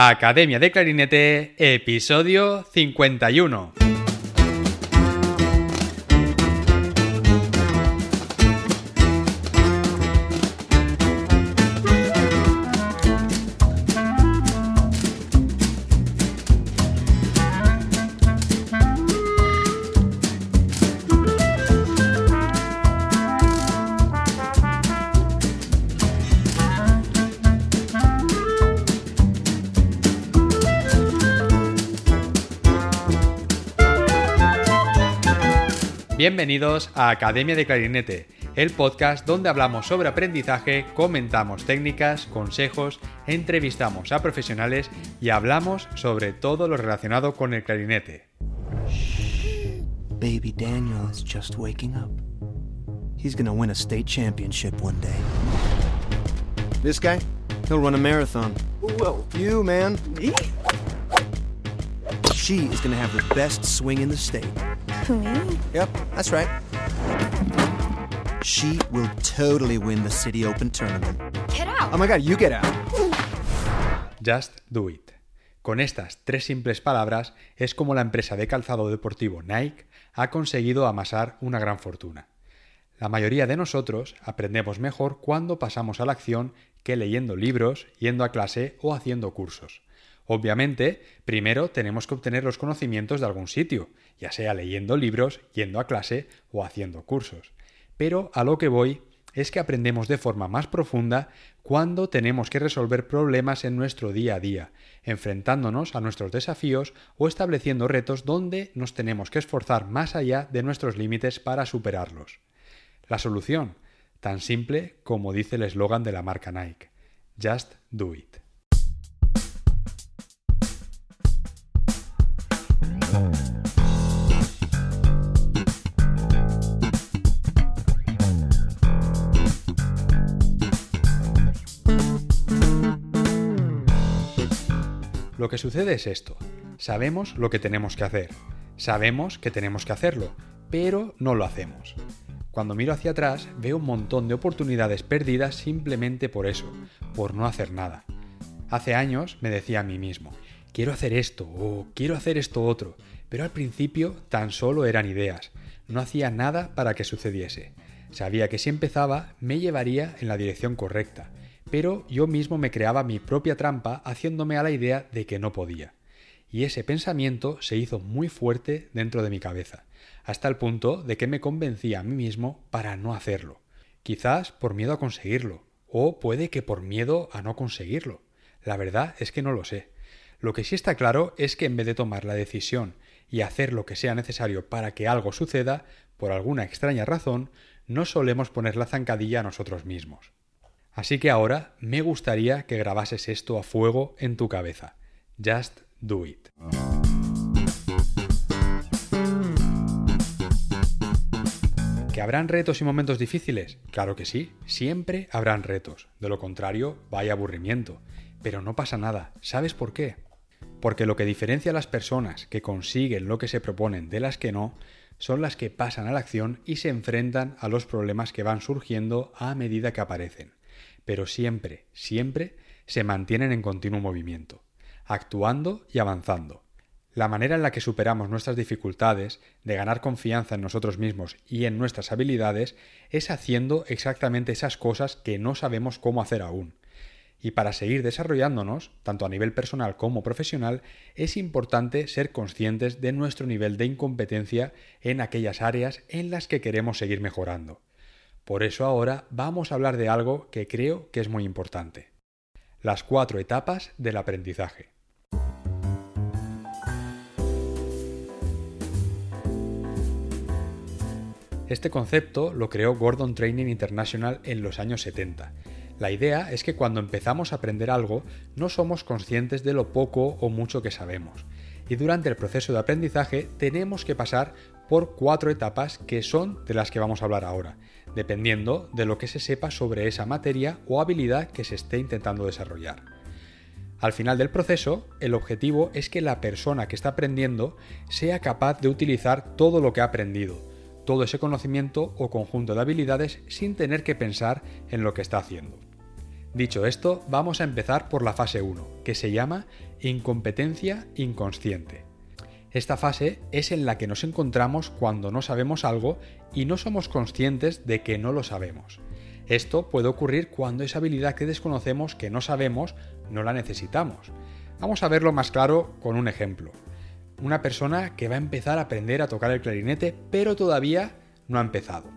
Academia de Clarinete, episodio 51. Bienvenidos a Academia de Clarinete, el podcast donde hablamos sobre aprendizaje, comentamos técnicas, consejos, entrevistamos a profesionales y hablamos sobre todo lo relacionado con el clarinete. Baby Daniel is just waking up. He's gonna win a state championship one day. This guy, he'll run a marathon. Whoa, you man. Me? She is gonna have the best swing in the state. Me? Yep, that's right. She will totally win the City Open tournament. Get out. Oh my god, you get out. Just do it. Con estas tres simples palabras es como la empresa de calzado deportivo Nike ha conseguido amasar una gran fortuna. La mayoría de nosotros aprendemos mejor cuando pasamos a la acción que leyendo libros, yendo a clase o haciendo cursos. Obviamente, primero tenemos que obtener los conocimientos de algún sitio, ya sea leyendo libros, yendo a clase o haciendo cursos. Pero a lo que voy es que aprendemos de forma más profunda cuando tenemos que resolver problemas en nuestro día a día, enfrentándonos a nuestros desafíos o estableciendo retos donde nos tenemos que esforzar más allá de nuestros límites para superarlos. La solución, tan simple como dice el eslogan de la marca Nike, Just Do It. Lo que sucede es esto. Sabemos lo que tenemos que hacer. Sabemos que tenemos que hacerlo, pero no lo hacemos. Cuando miro hacia atrás veo un montón de oportunidades perdidas simplemente por eso, por no hacer nada. Hace años me decía a mí mismo, quiero hacer esto o quiero hacer esto otro, pero al principio tan solo eran ideas, no hacía nada para que sucediese. Sabía que si empezaba me llevaría en la dirección correcta, pero yo mismo me creaba mi propia trampa haciéndome a la idea de que no podía. Y ese pensamiento se hizo muy fuerte dentro de mi cabeza, hasta el punto de que me convencía a mí mismo para no hacerlo. Quizás por miedo a conseguirlo, o puede que por miedo a no conseguirlo. La verdad es que no lo sé. Lo que sí está claro es que en vez de tomar la decisión y hacer lo que sea necesario para que algo suceda, por alguna extraña razón, no solemos poner la zancadilla a nosotros mismos. Así que ahora me gustaría que grabases esto a fuego en tu cabeza. Just do it. ¿Que habrán retos y momentos difíciles? Claro que sí, siempre habrán retos. De lo contrario, vaya aburrimiento. Pero no pasa nada. ¿Sabes por qué? Porque lo que diferencia a las personas que consiguen lo que se proponen de las que no son las que pasan a la acción y se enfrentan a los problemas que van surgiendo a medida que aparecen. Pero siempre, siempre se mantienen en continuo movimiento, actuando y avanzando. La manera en la que superamos nuestras dificultades, de ganar confianza en nosotros mismos y en nuestras habilidades, es haciendo exactamente esas cosas que no sabemos cómo hacer aún. Y para seguir desarrollándonos, tanto a nivel personal como profesional, es importante ser conscientes de nuestro nivel de incompetencia en aquellas áreas en las que queremos seguir mejorando. Por eso ahora vamos a hablar de algo que creo que es muy importante. Las cuatro etapas del aprendizaje. Este concepto lo creó Gordon Training International en los años 70 la idea es que cuando empezamos a aprender algo no somos conscientes de lo poco o mucho que sabemos. Y durante el proceso de aprendizaje tenemos que pasar por cuatro etapas que son de las que vamos a hablar ahora, dependiendo de lo que se sepa sobre esa materia o habilidad que se esté intentando desarrollar. Al final del proceso, el objetivo es que la persona que está aprendiendo sea capaz de utilizar todo lo que ha aprendido, todo ese conocimiento o conjunto de habilidades sin tener que pensar en lo que está haciendo. Dicho esto, vamos a empezar por la fase 1, que se llama incompetencia inconsciente. Esta fase es en la que nos encontramos cuando no sabemos algo y no somos conscientes de que no lo sabemos. Esto puede ocurrir cuando esa habilidad que desconocemos que no sabemos no la necesitamos. Vamos a verlo más claro con un ejemplo. Una persona que va a empezar a aprender a tocar el clarinete pero todavía no ha empezado.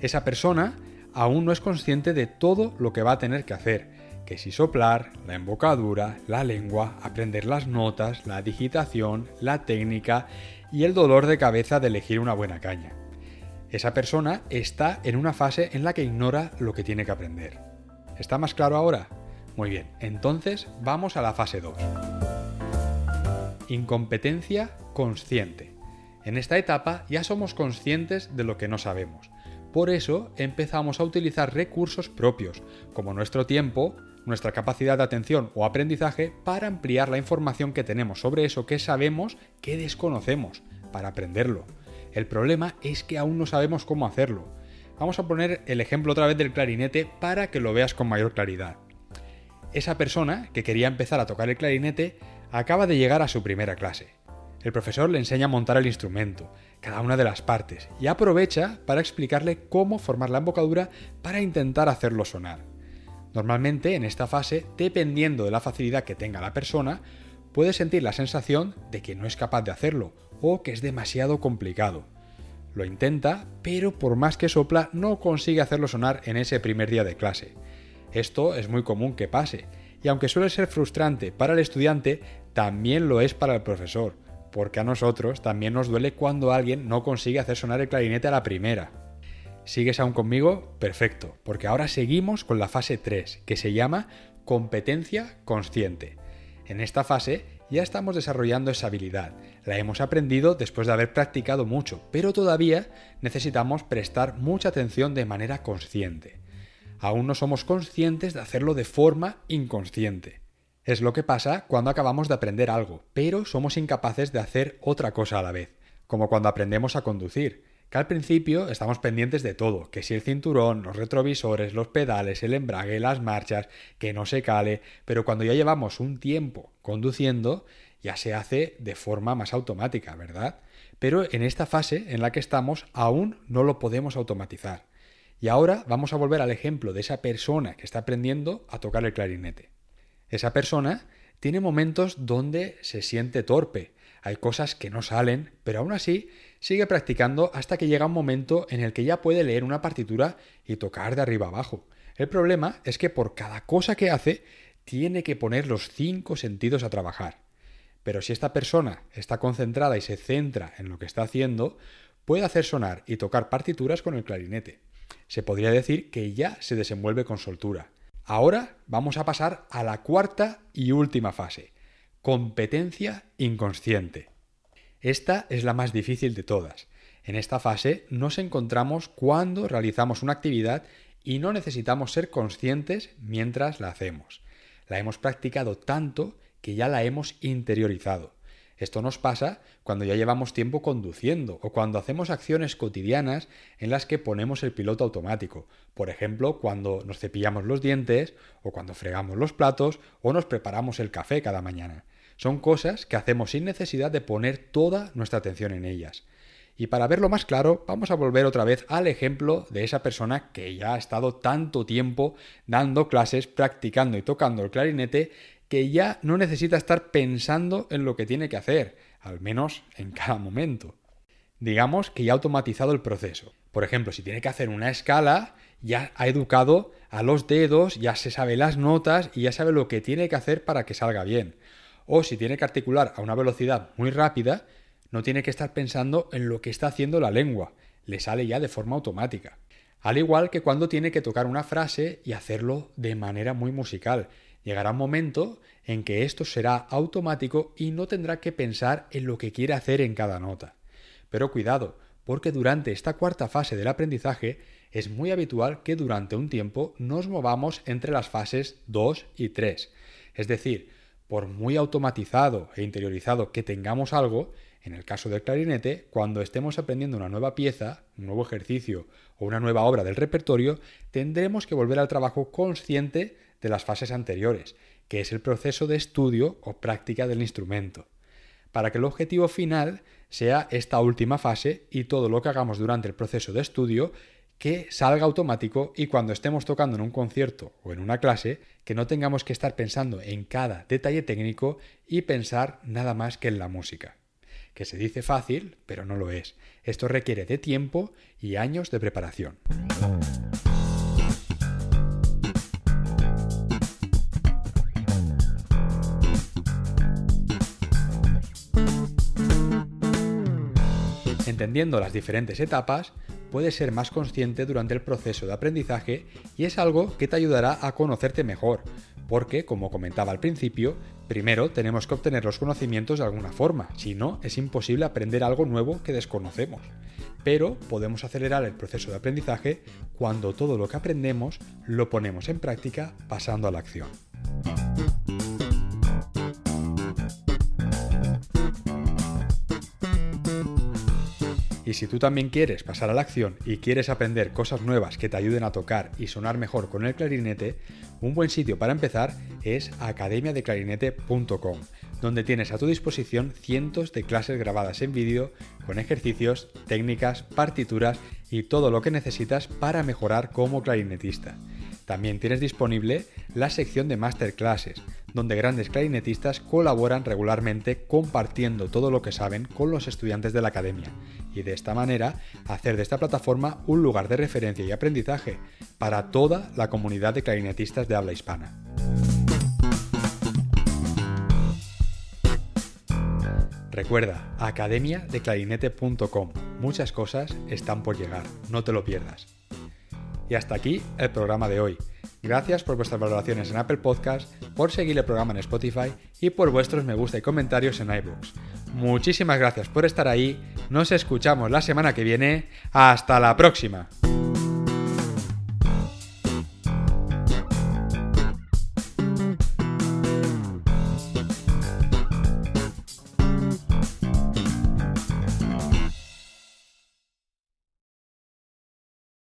Esa persona aún no es consciente de todo lo que va a tener que hacer, que si soplar, la embocadura, la lengua, aprender las notas, la digitación, la técnica y el dolor de cabeza de elegir una buena caña. Esa persona está en una fase en la que ignora lo que tiene que aprender. ¿Está más claro ahora? Muy bien, entonces vamos a la fase 2. Incompetencia consciente. En esta etapa ya somos conscientes de lo que no sabemos por eso empezamos a utilizar recursos propios, como nuestro tiempo, nuestra capacidad de atención o aprendizaje, para ampliar la información que tenemos sobre eso que sabemos que desconocemos, para aprenderlo. El problema es que aún no sabemos cómo hacerlo. Vamos a poner el ejemplo otra vez del clarinete para que lo veas con mayor claridad. Esa persona que quería empezar a tocar el clarinete acaba de llegar a su primera clase. El profesor le enseña a montar el instrumento, cada una de las partes, y aprovecha para explicarle cómo formar la embocadura para intentar hacerlo sonar. Normalmente en esta fase, dependiendo de la facilidad que tenga la persona, puede sentir la sensación de que no es capaz de hacerlo o que es demasiado complicado. Lo intenta, pero por más que sopla no consigue hacerlo sonar en ese primer día de clase. Esto es muy común que pase, y aunque suele ser frustrante para el estudiante, también lo es para el profesor, porque a nosotros también nos duele cuando alguien no consigue hacer sonar el clarinete a la primera. ¿Sigues aún conmigo? Perfecto, porque ahora seguimos con la fase 3, que se llama competencia consciente. En esta fase ya estamos desarrollando esa habilidad, la hemos aprendido después de haber practicado mucho, pero todavía necesitamos prestar mucha atención de manera consciente. Aún no somos conscientes de hacerlo de forma inconsciente. Es lo que pasa cuando acabamos de aprender algo, pero somos incapaces de hacer otra cosa a la vez, como cuando aprendemos a conducir, que al principio estamos pendientes de todo, que si el cinturón, los retrovisores, los pedales, el embrague, las marchas, que no se cale, pero cuando ya llevamos un tiempo conduciendo, ya se hace de forma más automática, ¿verdad? Pero en esta fase en la que estamos aún no lo podemos automatizar. Y ahora vamos a volver al ejemplo de esa persona que está aprendiendo a tocar el clarinete. Esa persona tiene momentos donde se siente torpe, hay cosas que no salen, pero aún así sigue practicando hasta que llega un momento en el que ya puede leer una partitura y tocar de arriba abajo. El problema es que por cada cosa que hace tiene que poner los cinco sentidos a trabajar. Pero si esta persona está concentrada y se centra en lo que está haciendo, puede hacer sonar y tocar partituras con el clarinete. Se podría decir que ya se desenvuelve con soltura. Ahora vamos a pasar a la cuarta y última fase, competencia inconsciente. Esta es la más difícil de todas. En esta fase nos encontramos cuando realizamos una actividad y no necesitamos ser conscientes mientras la hacemos. La hemos practicado tanto que ya la hemos interiorizado. Esto nos pasa cuando ya llevamos tiempo conduciendo o cuando hacemos acciones cotidianas en las que ponemos el piloto automático. Por ejemplo, cuando nos cepillamos los dientes o cuando fregamos los platos o nos preparamos el café cada mañana. Son cosas que hacemos sin necesidad de poner toda nuestra atención en ellas. Y para verlo más claro, vamos a volver otra vez al ejemplo de esa persona que ya ha estado tanto tiempo dando clases, practicando y tocando el clarinete que ya no necesita estar pensando en lo que tiene que hacer, al menos en cada momento. Digamos que ya ha automatizado el proceso. Por ejemplo, si tiene que hacer una escala, ya ha educado a los dedos, ya se sabe las notas y ya sabe lo que tiene que hacer para que salga bien. O si tiene que articular a una velocidad muy rápida, no tiene que estar pensando en lo que está haciendo la lengua, le sale ya de forma automática. Al igual que cuando tiene que tocar una frase y hacerlo de manera muy musical, Llegará un momento en que esto será automático y no tendrá que pensar en lo que quiere hacer en cada nota. Pero cuidado, porque durante esta cuarta fase del aprendizaje es muy habitual que durante un tiempo nos movamos entre las fases 2 y 3. Es decir, por muy automatizado e interiorizado que tengamos algo, en el caso del clarinete, cuando estemos aprendiendo una nueva pieza, un nuevo ejercicio o una nueva obra del repertorio, tendremos que volver al trabajo consciente de las fases anteriores, que es el proceso de estudio o práctica del instrumento, para que el objetivo final sea esta última fase y todo lo que hagamos durante el proceso de estudio que salga automático y cuando estemos tocando en un concierto o en una clase, que no tengamos que estar pensando en cada detalle técnico y pensar nada más que en la música. Que se dice fácil, pero no lo es. Esto requiere de tiempo y años de preparación. Entendiendo las diferentes etapas, puedes ser más consciente durante el proceso de aprendizaje y es algo que te ayudará a conocerte mejor, porque, como comentaba al principio, primero tenemos que obtener los conocimientos de alguna forma, si no, es imposible aprender algo nuevo que desconocemos. Pero podemos acelerar el proceso de aprendizaje cuando todo lo que aprendemos lo ponemos en práctica pasando a la acción. Y si tú también quieres pasar a la acción y quieres aprender cosas nuevas que te ayuden a tocar y sonar mejor con el clarinete, un buen sitio para empezar es academiadeclarinete.com, donde tienes a tu disposición cientos de clases grabadas en vídeo con ejercicios, técnicas, partituras y todo lo que necesitas para mejorar como clarinetista. También tienes disponible la sección de masterclasses, donde grandes clarinetistas colaboran regularmente compartiendo todo lo que saben con los estudiantes de la academia y de esta manera hacer de esta plataforma un lugar de referencia y aprendizaje para toda la comunidad de clarinetistas de habla hispana. Recuerda, academiadeclarinete.com. Muchas cosas están por llegar, no te lo pierdas. Y hasta aquí el programa de hoy. Gracias por vuestras valoraciones en Apple Podcast, por seguir el programa en Spotify y por vuestros me gusta y comentarios en iBooks. Muchísimas gracias por estar ahí. Nos escuchamos la semana que viene. Hasta la próxima.